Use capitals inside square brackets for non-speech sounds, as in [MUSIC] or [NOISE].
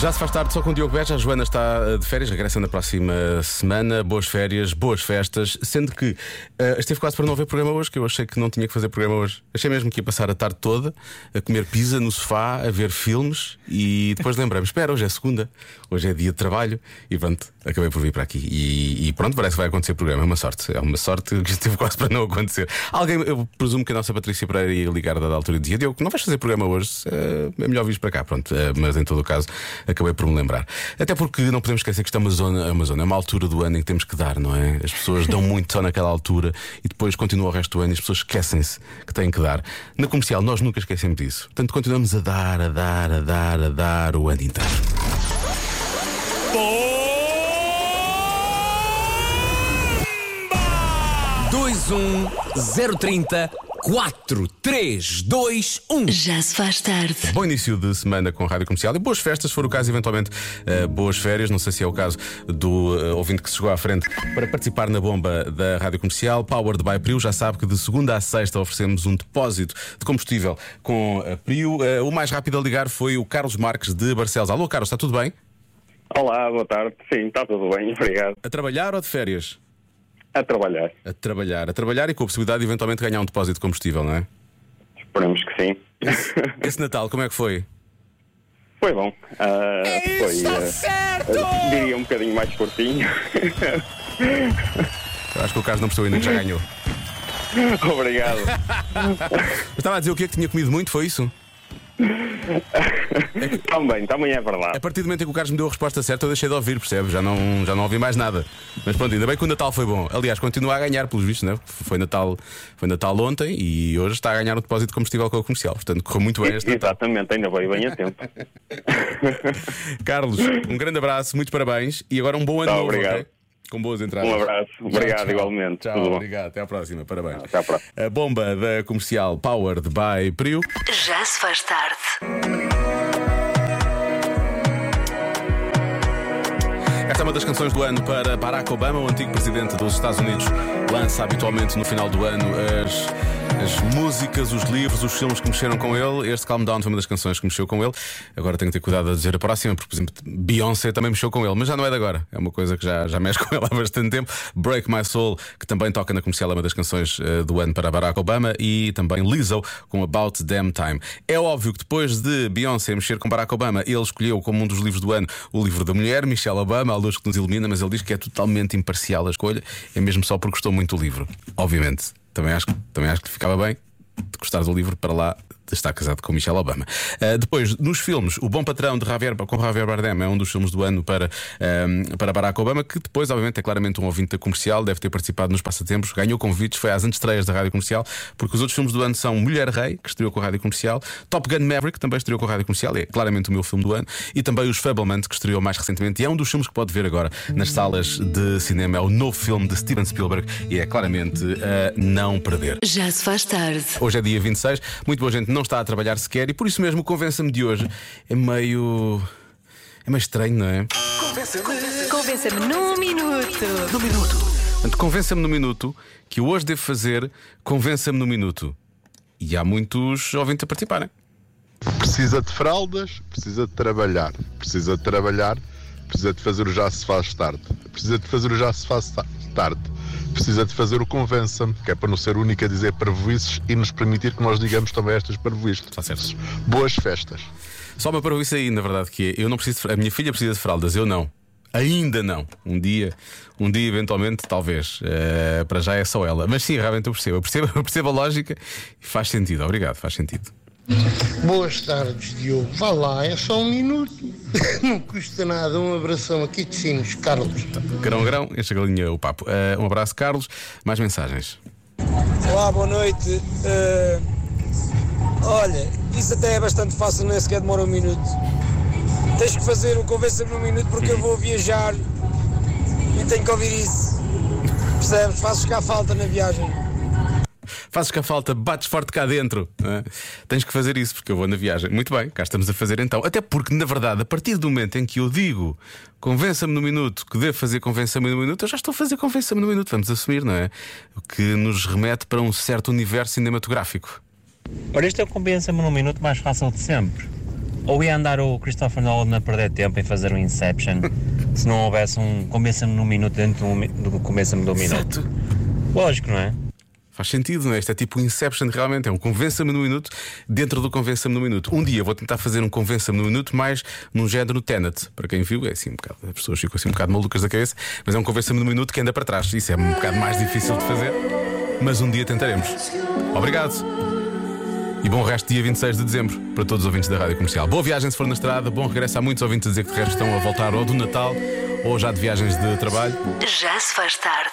Já se faz tarde só com o Diogo Beja. A Joana está eh, de férias, regressa na próxima semana. Boas férias, boas festas. Sendo que uh, esteve quase para não haver programa hoje, que eu achei que não tinha que fazer programa hoje. Achei mesmo que ia passar a tarde toda a comer pizza no sofá, a ver filmes e depois lembrei-me: espera, hoje é segunda, hoje é dia de trabalho e pronto, acabei por vir para aqui. E, e pronto, parece que vai acontecer programa. É uma sorte, é uma sorte que esteve quase para não acontecer. Alguém, eu presumo que a nossa Patrícia Pereira ia ligar a dada altura e dizia: Diogo, não vais fazer programa hoje, uh, é melhor vir para cá. Pronto, uh, mas em todo o caso acabei por me lembrar. Até porque não podemos esquecer que isto é uma zona, é é uma altura do ano em que temos que dar, não é? As pessoas dão muito só naquela altura e depois continua o resto do ano e as pessoas esquecem-se que têm que dar. Na comercial, nós nunca esquecemos disso. Portanto, continuamos a dar, a dar, a dar, a dar o ano inteiro. 21 030 432 Já se faz tarde. Bom início de semana com a Rádio Comercial e boas festas, se for o caso, eventualmente uh, boas férias. Não sei se é o caso do uh, ouvinte que se chegou à frente para participar na bomba da Rádio Comercial. Powered by Prio, já sabe que de segunda a sexta oferecemos um depósito de combustível com a Prio. Uh, o mais rápido a ligar foi o Carlos Marques de Barcelos. Alô, Carlos, está tudo bem? Olá, boa tarde. Sim, está tudo bem, obrigado. A trabalhar ou de férias? A trabalhar. A trabalhar, a trabalhar e com a possibilidade de eventualmente ganhar um depósito de combustível, não é? Esperamos que sim. [LAUGHS] Esse Natal, como é que foi? Foi bom. Uh, foi, uh, diria um bocadinho mais curtinho. [LAUGHS] Acho que o Carlos não percebeu ainda que já ganhou. Obrigado. [LAUGHS] Estava a dizer o que é que tinha comido muito, foi isso? [LAUGHS] também, também é verdade. A partir do momento em que o Carlos me deu a resposta certa, eu deixei de ouvir, percebe? Já não, já não ouvi mais nada. Mas pronto, ainda bem que o Natal foi bom. Aliás, continua a ganhar, pelos vistos, né? Foi Natal, foi Natal ontem e hoje está a ganhar um depósito de combustível com o comercial. Portanto, correu muito bem este Natal. Exatamente, ainda veio bem a tempo. [LAUGHS] Carlos, um grande abraço, muitos parabéns e agora um bom ano Tá, novo. obrigado. ok? Com boas entradas. Um abraço. Obrigado, Tchau, tchau. igualmente. Tchau, Tudo bom. obrigado. Até à próxima. Parabéns. Até à próxima. A bomba da comercial Powered by Prio. Já se faz tarde. Esta é uma das canções do ano para Barack Obama, o antigo presidente dos Estados Unidos. Lança habitualmente no final do ano as, as músicas, os livros, os filmes que mexeram com ele. Este Calm Down foi uma das canções que mexeu com ele. Agora tenho que ter cuidado a dizer a próxima, porque, por exemplo, Beyoncé também mexeu com ele, mas já não é de agora. É uma coisa que já, já mexe com ele há bastante tempo. Break My Soul, que também toca na comercial, é uma das canções eh, do ano para Barack Obama. E também Lizzo com About Damn Time. É óbvio que depois de Beyoncé mexer com Barack Obama, ele escolheu como um dos livros do ano o livro da mulher, Michelle Obama, a luz que nos ilumina, mas ele diz que é totalmente imparcial a escolha, é mesmo só porque gostou muito do livro. Obviamente, também acho, também acho que ficava bem de gostar do livro para lá estar casado com Michelle Obama. Uh, depois, nos filmes, O Bom Patrão de Javier, com Javier Bardem é um dos filmes do ano para, um, para Barack Obama, que depois, obviamente, é claramente um ouvinte comercial, deve ter participado nos passatempos, ganhou convites, foi às antestreias da Rádio Comercial, porque os outros filmes do ano são Mulher Rei, que estreou com a Rádio Comercial, Top Gun Maverick, que também estreou com a Rádio Comercial, é claramente o meu filme do ano, e também Os Fablemans, que estreou mais recentemente, e é um dos filmes que pode ver agora nas salas de cinema. É o novo filme de Steven Spielberg e é claramente a não perder. Já se faz tarde. Hoje é dia 26, muito boa gente não está a trabalhar sequer e por isso mesmo convença-me de hoje é meio. é meio estranho, não é? Convença-me num minuto. Portanto, convença-me no minuto que eu hoje devo fazer convença-me no minuto. E há muitos ouvintes a participarem. Precisa de fraldas, precisa de trabalhar. Precisa de trabalhar, precisa de fazer o já se faz tarde. Precisa de fazer o já se faz ta- tarde. Precisa de fazer o convença-me, que é para não ser o único a dizer parvoices e nos permitir que nós digamos também estas parvoices. Está certo. Boas festas. Só uma isso aí, na verdade, que é, eu não preciso. de- A minha filha precisa de fraldas, eu não. Ainda não. Um dia, um dia eventualmente, talvez. Eh, para já é só ela. Mas sim, realmente eu percebo. Eu percebo, [LAUGHS] eu percebo a lógica e faz sentido. Obrigado, faz sentido. Boas tardes, Diogo. Vá lá, é só um minuto. [LAUGHS] Não custa nada. Um abração aqui de Sinos, Carlos. Grão, grão, enche a galinha o papo. Eh, um abraço, Carlos. Mais mensagens. Olá, boa noite. Eh, olha, isso até é bastante fácil, nem sequer demora um minuto. Tens que fazer o convença-me num minuto porque eu vou viajar e tenho que ouvir isso. Percebes? Fazes cá falta na viagem. Fazes que a falta, bates forte cá dentro. é? Tens que fazer isso porque eu vou na viagem. Muito bem, cá estamos a fazer então. Até porque, na verdade, a partir do momento em que eu digo convença-me no minuto que devo fazer convença-me no minuto, eu já estou a fazer convença-me no minuto. Vamos assumir, não é? O que nos remete para um certo universo cinematográfico. Ora, este é o convença-me num minuto mais fácil de sempre. ou ia andar o Christopher Nolan a perder tempo em fazer um Inception [LAUGHS] se não houvesse um Convença-me num minuto dentro do, do Convença-me do minuto. Lógico, não é? Faz sentido, não é? Isto é tipo Inception, realmente. É um convença-me no minuto dentro do convença-me no minuto. Um dia vou tentar fazer um convença-me no minuto mais num género Tenet. Para quem viu, é assim um bocado. As pessoas ficam assim um bocado malucas da cabeça, mas é um convença-me no minuto que anda para trás. Isso é um bocado mais difícil de fazer, mas um dia tentaremos. Obrigado. E bom resto dia 26 de dezembro para todos os ouvintes da Rádio Comercial. Boa viagem se for na estrada, bom regresso. Há muitos ouvintes a dizer que de resto estão a voltar ou do Natal ou já de viagens de trabalho. Já se faz tarde.